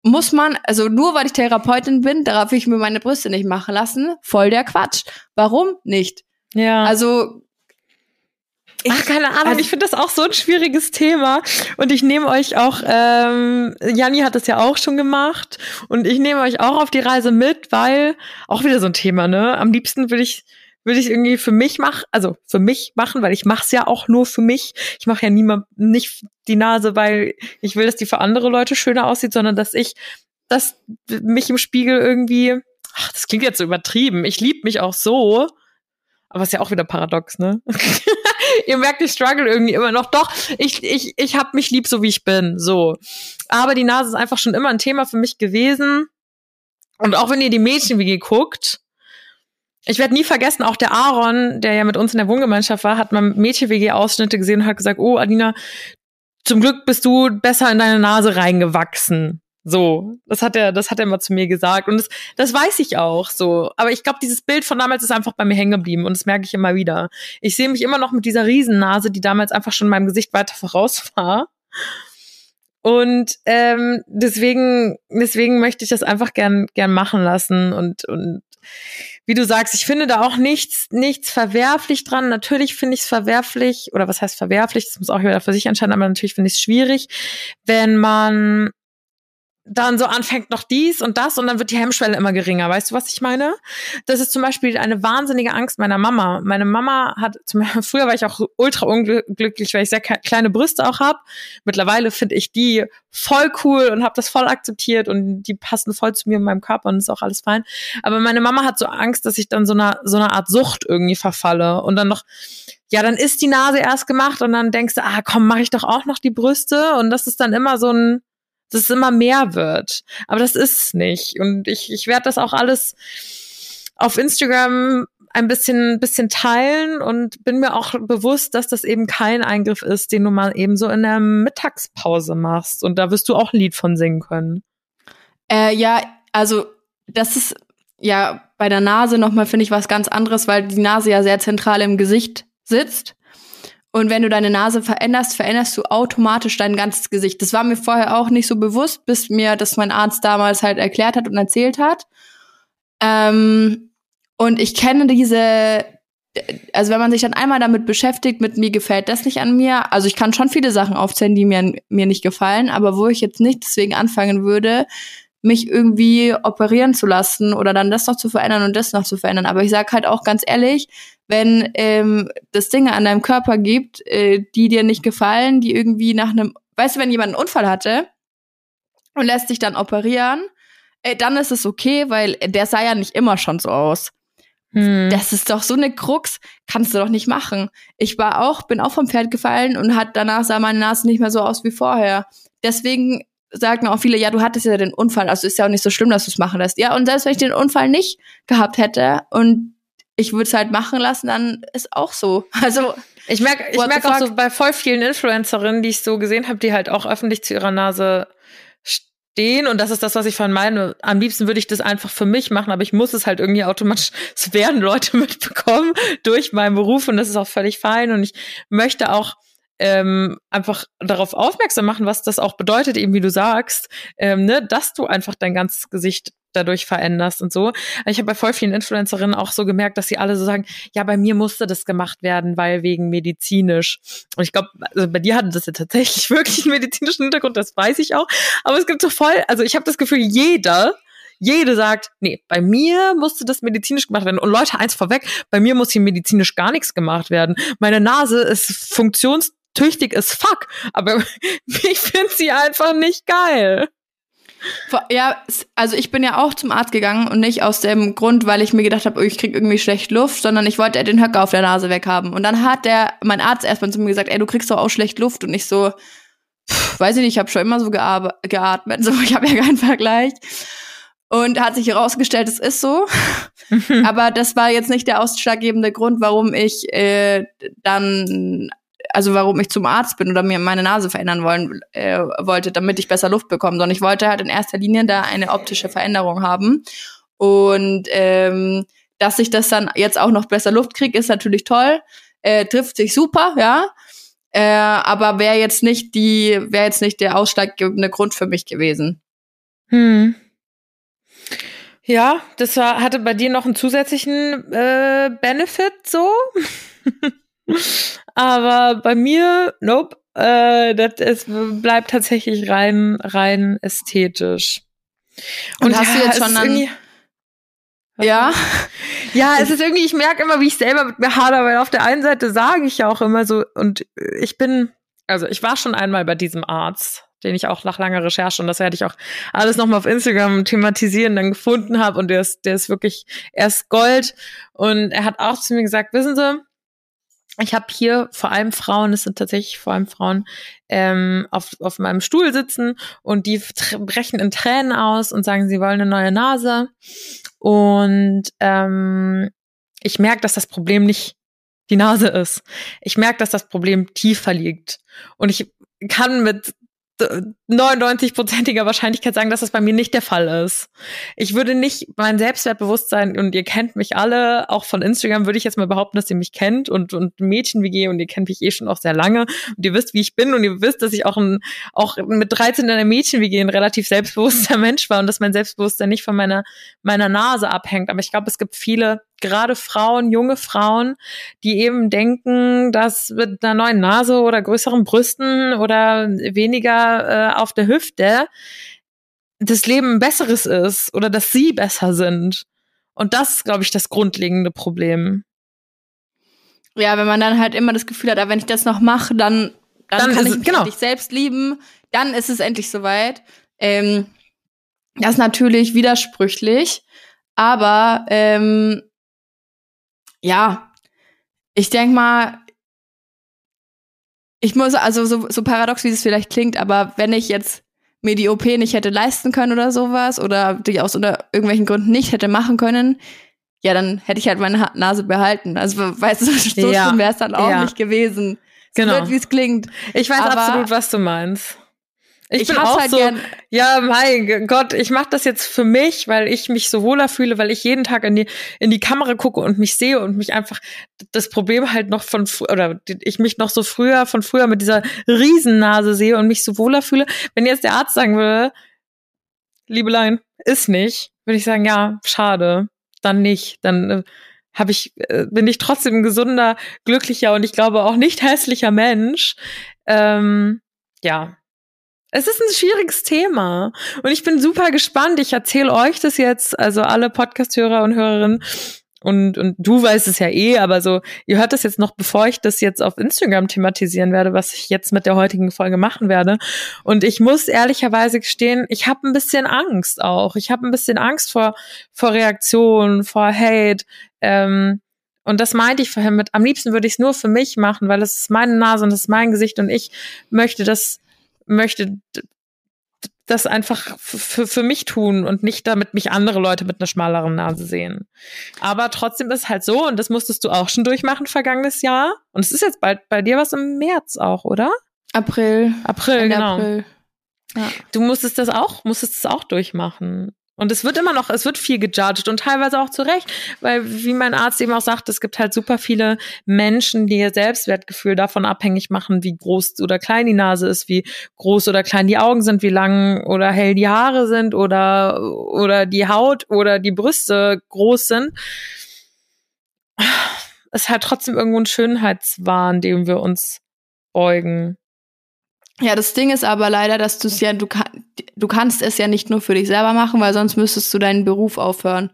Muss man, also nur weil ich Therapeutin bin, darf ich mir meine Brüste nicht machen lassen? Voll der Quatsch. Warum nicht? Ja. Also Ach, keine Ahnung, also, ich finde das auch so ein schwieriges Thema. Und ich nehme euch auch, ähm, Janni hat das ja auch schon gemacht. Und ich nehme euch auch auf die Reise mit, weil auch wieder so ein Thema, ne? Am liebsten will ich würde ich irgendwie für mich machen, also für mich machen, weil ich mache es ja auch nur für mich. Ich mache ja niemand nicht die Nase, weil ich will, dass die für andere Leute schöner aussieht, sondern dass ich, dass mich im Spiegel irgendwie, ach, das klingt jetzt so übertrieben. Ich liebe mich auch so, aber ist ja auch wieder paradox, ne? Ihr merkt, ich struggle irgendwie immer noch. Doch, ich, ich, ich hab mich lieb, so wie ich bin. So. Aber die Nase ist einfach schon immer ein Thema für mich gewesen. Und auch wenn ihr die Mädchen-WG guckt, ich werde nie vergessen, auch der Aaron, der ja mit uns in der Wohngemeinschaft war, hat mal Mädchen-WG-Ausschnitte gesehen und hat gesagt, oh, Adina, zum Glück bist du besser in deine Nase reingewachsen. So, das hat er, das hat er mal zu mir gesagt und das, das weiß ich auch so. Aber ich glaube, dieses Bild von damals ist einfach bei mir hängen geblieben und das merke ich immer wieder. Ich sehe mich immer noch mit dieser Riesennase, die damals einfach schon meinem Gesicht weiter voraus war. Und ähm, deswegen, deswegen möchte ich das einfach gern, gern machen lassen und und wie du sagst, ich finde da auch nichts, nichts verwerflich dran. Natürlich finde ich es verwerflich, oder was heißt verwerflich? Das muss auch wieder für sich entscheiden, aber natürlich finde ich es schwierig, wenn man dann so anfängt noch dies und das und dann wird die Hemmschwelle immer geringer. Weißt du, was ich meine? Das ist zum Beispiel eine wahnsinnige Angst meiner Mama. Meine Mama hat, zum früher war ich auch ultra unglücklich, weil ich sehr kleine Brüste auch habe. Mittlerweile finde ich die voll cool und habe das voll akzeptiert und die passen voll zu mir und meinem Körper und ist auch alles fein. Aber meine Mama hat so Angst, dass ich dann so einer so einer Art Sucht irgendwie verfalle und dann noch ja, dann ist die Nase erst gemacht und dann denkst du, ah, komm, mache ich doch auch noch die Brüste und das ist dann immer so ein dass es immer mehr wird. Aber das ist es nicht. Und ich, ich werde das auch alles auf Instagram ein bisschen, bisschen teilen und bin mir auch bewusst, dass das eben kein Eingriff ist, den du mal eben so in der Mittagspause machst. Und da wirst du auch ein Lied von singen können. Äh, ja, also das ist ja bei der Nase nochmal, finde ich, was ganz anderes, weil die Nase ja sehr zentral im Gesicht sitzt. Und wenn du deine Nase veränderst, veränderst du automatisch dein ganzes Gesicht. Das war mir vorher auch nicht so bewusst, bis mir das mein Arzt damals halt erklärt hat und erzählt hat. Ähm, und ich kenne diese, also wenn man sich dann einmal damit beschäftigt, mit mir gefällt das nicht an mir. Also ich kann schon viele Sachen aufzählen, die mir, mir nicht gefallen, aber wo ich jetzt nicht deswegen anfangen würde, mich irgendwie operieren zu lassen oder dann das noch zu verändern und das noch zu verändern. Aber ich sag halt auch ganz ehrlich, wenn ähm, das Dinge an deinem Körper gibt, äh, die dir nicht gefallen, die irgendwie nach einem, weißt du, wenn jemand einen Unfall hatte und lässt sich dann operieren, äh, dann ist es okay, weil der sah ja nicht immer schon so aus. Hm. Das ist doch so eine Krux, kannst du doch nicht machen. Ich war auch, bin auch vom Pferd gefallen und hat danach sah meine Nase nicht mehr so aus wie vorher. Deswegen sagen auch viele, ja, du hattest ja den Unfall, also ist ja auch nicht so schlimm, dass du es machen lässt. Ja, und selbst wenn ich den Unfall nicht gehabt hätte und ich würde es halt machen lassen, dann ist auch so. Also ich merke ich merk auch so bei voll vielen Influencerinnen, die ich so gesehen habe, die halt auch öffentlich zu ihrer Nase stehen und das ist das, was ich von meine. Am liebsten würde ich das einfach für mich machen, aber ich muss es halt irgendwie automatisch, es werden Leute mitbekommen durch meinen Beruf und das ist auch völlig fein und ich möchte auch ähm, einfach darauf aufmerksam machen, was das auch bedeutet, eben wie du sagst, ähm, ne, dass du einfach dein ganzes Gesicht dadurch veränderst und so. Ich habe bei voll vielen Influencerinnen auch so gemerkt, dass sie alle so sagen, ja, bei mir musste das gemacht werden, weil wegen medizinisch. Und ich glaube, also bei dir hatte das ja tatsächlich wirklich einen medizinischen Hintergrund, das weiß ich auch. Aber es gibt so voll, also ich habe das Gefühl, jeder jede sagt, nee, bei mir musste das medizinisch gemacht werden. Und Leute, eins vorweg, bei mir muss hier medizinisch gar nichts gemacht werden. Meine Nase ist funktionstüchtig as fuck, aber ich finde sie einfach nicht geil. Ja, also ich bin ja auch zum Arzt gegangen und nicht aus dem Grund, weil ich mir gedacht habe, oh, ich krieg irgendwie schlecht Luft, sondern ich wollte den Höcker auf der Nase weghaben. Und dann hat der, mein Arzt erstmal zu mir gesagt, ey, du kriegst doch auch schlecht Luft. Und ich so, pff, weiß ich nicht, ich habe schon immer so geatmet, so ich habe ja keinen Vergleich. Und hat sich herausgestellt, es ist so. Aber das war jetzt nicht der ausschlaggebende Grund, warum ich äh, dann also warum ich zum Arzt bin oder mir meine Nase verändern wollen äh, wollte, damit ich besser Luft bekomme, sondern ich wollte halt in erster Linie da eine optische Veränderung haben und ähm, dass ich das dann jetzt auch noch besser Luft kriege, ist natürlich toll, äh, trifft sich super, ja, äh, aber wäre jetzt nicht die, wäre jetzt nicht der ausschlaggebende Grund für mich gewesen. Hm. Ja, das war, hatte bei dir noch einen zusätzlichen äh, Benefit so. Aber bei mir, nope, äh, das ist, bleibt tatsächlich rein, rein ästhetisch. Und, Und hast ja, du jetzt schon dann, Ja. Ja, es ist irgendwie, ich merke immer, wie ich selber mit mir hader, weil auf der einen Seite sage ich ja auch immer so, und ich bin, also ich war schon einmal bei diesem Arzt, den ich auch nach langer Recherche und das werde ich auch alles nochmal auf Instagram thematisieren, dann gefunden habe und der ist, der ist wirklich, er ist Gold und er hat auch zu mir gesagt, wissen Sie, ich habe hier vor allem Frauen, es sind tatsächlich vor allem Frauen, ähm, auf, auf meinem Stuhl sitzen und die brechen in Tränen aus und sagen, sie wollen eine neue Nase. Und ähm, ich merke, dass das Problem nicht die Nase ist. Ich merke, dass das Problem tiefer liegt. Und ich kann mit 99-prozentiger Wahrscheinlichkeit sagen, dass das bei mir nicht der Fall ist. Ich würde nicht mein Selbstwertbewusstsein, und ihr kennt mich alle, auch von Instagram würde ich jetzt mal behaupten, dass ihr mich kennt und, und Mädchen wie und ihr kennt mich eh schon auch sehr lange und ihr wisst, wie ich bin und ihr wisst, dass ich auch, ein, auch mit 13 in einer Mädchen wie ein relativ selbstbewusster Mensch war und dass mein Selbstbewusstsein nicht von meiner, meiner Nase abhängt. Aber ich glaube, es gibt viele gerade Frauen, junge Frauen, die eben denken, dass mit einer neuen Nase oder größeren Brüsten oder weniger äh, auf der Hüfte das Leben ein besseres ist oder dass sie besser sind. Und das ist, glaube ich, das grundlegende Problem. Ja, wenn man dann halt immer das Gefühl hat, ah, wenn ich das noch mache, dann, dann, dann kann ich mich genau. endlich selbst lieben, dann ist es endlich soweit. Ähm, das ist natürlich widersprüchlich, aber ähm, ja, ich denk mal, ich muss, also so, so paradox, wie es vielleicht klingt, aber wenn ich jetzt mir die OP nicht hätte leisten können oder sowas oder die aus unter irgendwelchen Gründen nicht hätte machen können, ja, dann hätte ich halt meine Nase behalten. Also, weißt du, so ja. schlimm wäre es dann auch ja. nicht gewesen. So genau. blöd, wie es klingt. Ich weiß aber absolut, was du meinst. Ich, ich bin auch halt so, gern. ja, mein Gott, ich mache das jetzt für mich, weil ich mich so wohler fühle, weil ich jeden Tag in die in die Kamera gucke und mich sehe und mich einfach das Problem halt noch von oder ich mich noch so früher von früher mit dieser Riesennase sehe und mich so wohler fühle. Wenn jetzt der Arzt sagen würde, Liebelein, ist nicht, würde ich sagen, ja, schade, dann nicht, dann äh, habe ich äh, bin ich trotzdem ein gesunder, glücklicher und ich glaube auch nicht hässlicher Mensch. Ähm, ja, es ist ein schwieriges Thema und ich bin super gespannt. Ich erzähle euch das jetzt, also alle Podcast-Hörer und Hörerinnen. Und, und du weißt es ja eh, aber so, ihr hört das jetzt noch, bevor ich das jetzt auf Instagram thematisieren werde, was ich jetzt mit der heutigen Folge machen werde. Und ich muss ehrlicherweise gestehen, ich habe ein bisschen Angst auch. Ich habe ein bisschen Angst vor, vor Reaktionen, vor Hate. Ähm, und das meinte ich vorhin mit, am liebsten würde ich es nur für mich machen, weil es ist meine Nase und es ist mein Gesicht und ich möchte das möchte das einfach für, mich tun und nicht damit mich andere Leute mit einer schmaleren Nase sehen. Aber trotzdem ist halt so, und das musstest du auch schon durchmachen vergangenes Jahr. Und es ist jetzt bald bei dir was im März auch, oder? April. April, Ende genau. April. Ja. Du musstest das auch, musstest das auch durchmachen. Und es wird immer noch, es wird viel gejudged und teilweise auch zu Recht, weil wie mein Arzt eben auch sagt, es gibt halt super viele Menschen, die ihr Selbstwertgefühl davon abhängig machen, wie groß oder klein die Nase ist, wie groß oder klein die Augen sind, wie lang oder hell die Haare sind oder, oder die Haut oder die Brüste groß sind. Es ist halt trotzdem irgendwo ein Schönheitswahn, dem wir uns beugen. Ja, das Ding ist aber leider, dass du es ja, du, du kannst es ja nicht nur für dich selber machen, weil sonst müsstest du deinen Beruf aufhören.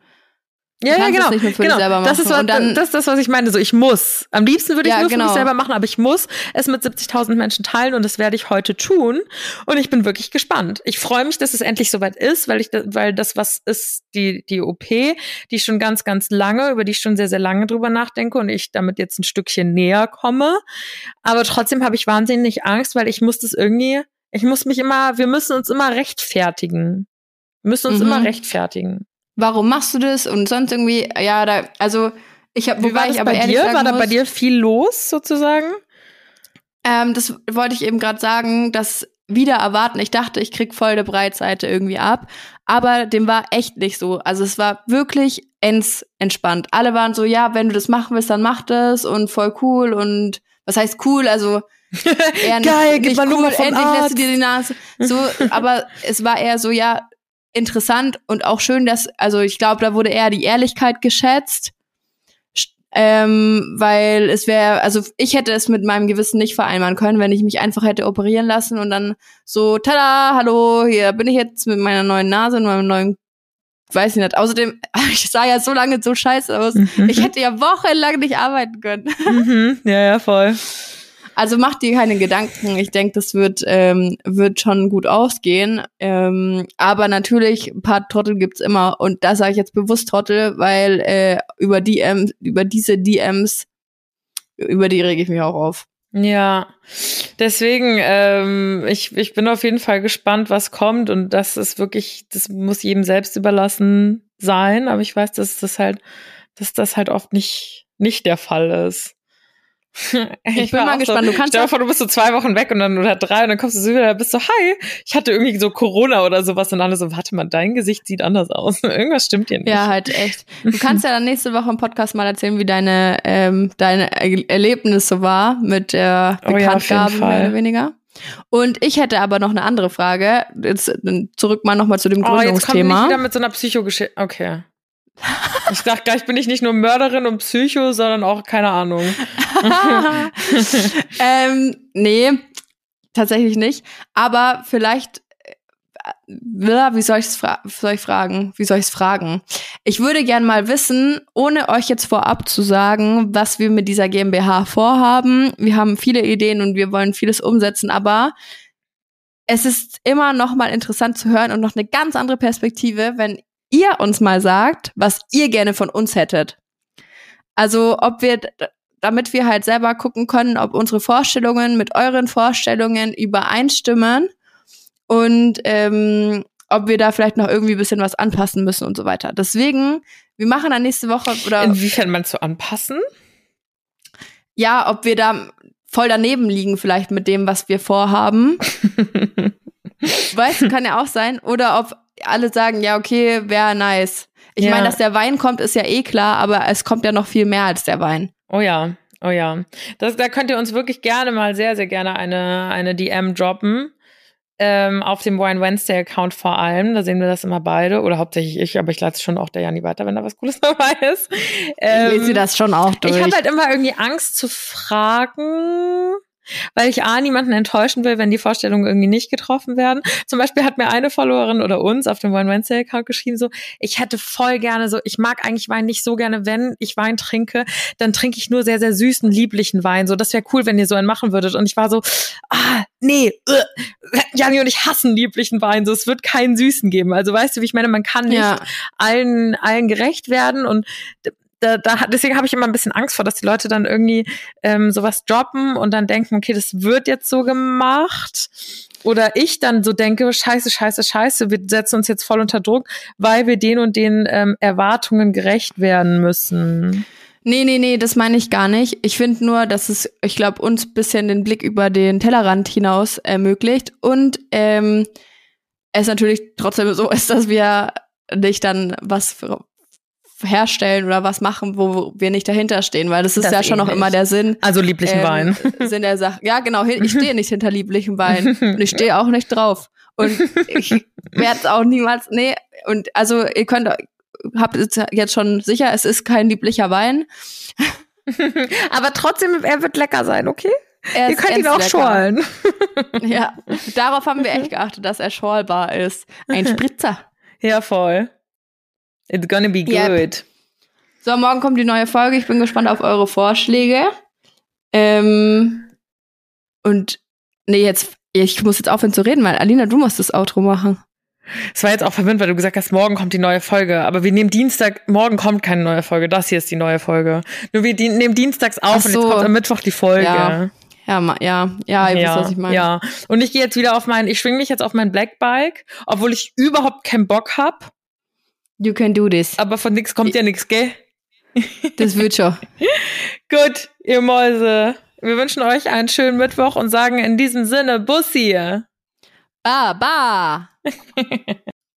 Ja, ja, genau. genau. Das ist, was, dann, das ist das, was ich meine. So, ich muss. Am liebsten würde ich ja, nur genau. für mich selber machen, aber ich muss es mit 70.000 Menschen teilen und das werde ich heute tun. Und ich bin wirklich gespannt. Ich freue mich, dass es endlich soweit ist, weil ich, weil das was ist, die, die OP, die ich schon ganz, ganz lange, über die ich schon sehr, sehr lange drüber nachdenke und ich damit jetzt ein Stückchen näher komme. Aber trotzdem habe ich wahnsinnig Angst, weil ich muss das irgendwie, ich muss mich immer, wir müssen uns immer rechtfertigen. Wir müssen uns mhm. immer rechtfertigen warum machst du das und sonst irgendwie, ja, da, also ich habe, wobei ich aber bei ehrlich dir? Sagen war da bei dir viel los sozusagen? Ähm, das wollte ich eben gerade sagen, dass wieder erwarten. Ich dachte, ich krieg voll der Breitseite irgendwie ab, aber dem war echt nicht so. Also es war wirklich ends entspannt. Alle waren so, ja, wenn du das machen willst, dann mach das und voll cool und was heißt cool? Also eher nicht, Geil, nicht cool, endlich lässt du dir die Nase. So, aber es war eher so, ja, interessant und auch schön, dass, also ich glaube, da wurde eher die Ehrlichkeit geschätzt. Ähm, weil es wäre, also ich hätte es mit meinem Gewissen nicht vereinbaren können, wenn ich mich einfach hätte operieren lassen und dann so, tada, hallo, hier bin ich jetzt mit meiner neuen Nase und meinem neuen weiß ich nicht. Außerdem, ich sah ja so lange so scheiße aus. Mhm. Ich hätte ja wochenlang nicht arbeiten können. Mhm. Ja, ja, voll. Also mach dir keine Gedanken. Ich denke, das wird, ähm, wird schon gut ausgehen. Ähm, aber natürlich, ein paar Trottel gibt's immer. Und da sage ich jetzt bewusst Trottel, weil äh, über DM, über diese DMs, über die rege ich mich auch auf. Ja, deswegen, ähm, ich, ich bin auf jeden Fall gespannt, was kommt und das ist wirklich, das muss jedem selbst überlassen sein, aber ich weiß, dass das halt, dass das halt oft nicht, nicht der Fall ist. Ich bin war mal gespannt. So, Du kannst stell dir vor, du bist so zwei Wochen weg und dann oder drei und dann kommst du so wieder, bist so, hi, ich hatte irgendwie so Corona oder sowas und alle so, warte mal, dein Gesicht sieht anders aus. Irgendwas stimmt hier nicht. Ja, halt echt. Du kannst ja dann nächste Woche im Podcast mal erzählen, wie deine, ähm, deine Er- Erlebnisse war mit der Oh ja, Bekanntgabe, mehr oder weniger. Und ich hätte aber noch eine andere Frage. Jetzt zurück mal nochmal zu dem Oh, jetzt kommt nicht Gründungsthema. wieder mit so einer Psychogeschichte. Okay. Ich dachte gleich bin ich nicht nur Mörderin und Psycho, sondern auch, keine Ahnung. ähm, nee, tatsächlich nicht. Aber vielleicht, äh, wie soll ich es fra fragen? Wie soll ich es fragen? Ich würde gern mal wissen, ohne euch jetzt vorab zu sagen, was wir mit dieser GmbH vorhaben. Wir haben viele Ideen und wir wollen vieles umsetzen, aber es ist immer noch mal interessant zu hören und noch eine ganz andere Perspektive, wenn ihr uns mal sagt, was ihr gerne von uns hättet. Also, ob wir damit wir halt selber gucken können, ob unsere Vorstellungen mit euren Vorstellungen übereinstimmen und ähm, ob wir da vielleicht noch irgendwie ein bisschen was anpassen müssen und so weiter. Deswegen, wir machen dann nächste Woche oder Inwiefern meinst du anpassen? ja, ob wir da voll daneben liegen vielleicht mit dem, was wir vorhaben. weißt du, kann ja auch sein. Oder ob alle sagen, ja, okay, wäre nice. Ich Ja. meine, dass der Wein kommt, ist ja eh klar, aber es kommt ja noch viel mehr als der Wein. Oh ja, oh ja. Das, da könnt ihr uns wirklich gerne mal sehr, sehr gerne eine, eine DM droppen. Ähm, auf dem Wine Wednesday Account vor allem. Da sehen wir das immer beide. Oder hauptsächlich ich, aber ich leite schon auch der Janni weiter, wenn da was Cooles dabei ist. Ähm, ich lese das schon auch durch. Ich habe halt immer irgendwie Angst zu fragen, weil ich A, niemanden enttäuschen will, wenn die Vorstellungen irgendwie nicht getroffen werden. Zum Beispiel hat mir eine Followerin oder uns auf dem One Wednesday Account geschrieben, so, ich hätte voll gerne so, ich mag eigentlich Wein nicht so gerne, wenn ich Wein trinke, dann trinke ich nur sehr, sehr süßen, lieblichen Wein. So, das wäre cool, wenn ihr so einen machen würdet. Und ich war so, ah, nee, uh, Janni und ich hassen lieblichen Wein. So, es wird keinen süßen geben. Also weißt du, wie ich meine, man kann nicht ja. allen, allen gerecht werden und da, da, deswegen habe ich immer ein bisschen Angst vor, dass die Leute dann irgendwie ähm, sowas droppen und dann denken, okay, das wird jetzt so gemacht. Oder ich dann so denke, scheiße, scheiße, scheiße, wir setzen uns jetzt voll unter Druck, weil wir den und den ähm, Erwartungen gerecht werden müssen. Nee, nee, nee, das meine ich gar nicht. Ich finde nur, dass es, ich glaube, uns bisschen den Blick über den Tellerrand hinaus ermöglicht und ähm, es natürlich trotzdem so ist, dass wir nicht dann was herstellen oder was machen, wo wir nicht dahinter stehen, weil das ist Das ja schon noch immer der Sinn. Also lieblichen ähm, Wein. Sinn der Sache. Ja, genau, ich stehe nicht hinter lieblichem Wein und ich stehe auch nicht drauf. Und ich werde es auch niemals, nee, und also ihr könnt, habt jetzt schon sicher, es ist kein lieblicher Wein. Aber trotzdem, er wird lecker sein, okay? Er Ihr könnt ihn auch lecker. schorlen. Ja, darauf haben wir echt geachtet, dass er schorlbar ist. Ein Spritzer. Ja, voll. It's gonna be Yep. good. So, morgen kommt die neue Folge. Ich bin gespannt auf eure Vorschläge. Ähm, und nee, jetzt, ich muss jetzt aufhören zu reden, weil Alina, du musst das Outro machen. Es war jetzt auch verwirrend, weil du gesagt hast, morgen kommt die neue Folge. Aber wir nehmen Dienstag, morgen kommt keine neue Folge. Das hier ist die neue Folge. Nur wir die, nehmen dienstags auf Ach und so. jetzt kommt am Mittwoch die Folge. Ja. Ja, ja, ja, ihr wisst, was ich meine. ja. Und ich gehe jetzt wieder auf mein, ich schwing mich jetzt auf mein Black Bike, obwohl ich überhaupt keinen Bock hab. You can do this. Aber von nix kommt ja nix, gell? Das wird schon. Gut, ihr Mäuse. Wir wünschen euch einen schönen Mittwoch und sagen in diesem Sinne Bussi. Ba, ba.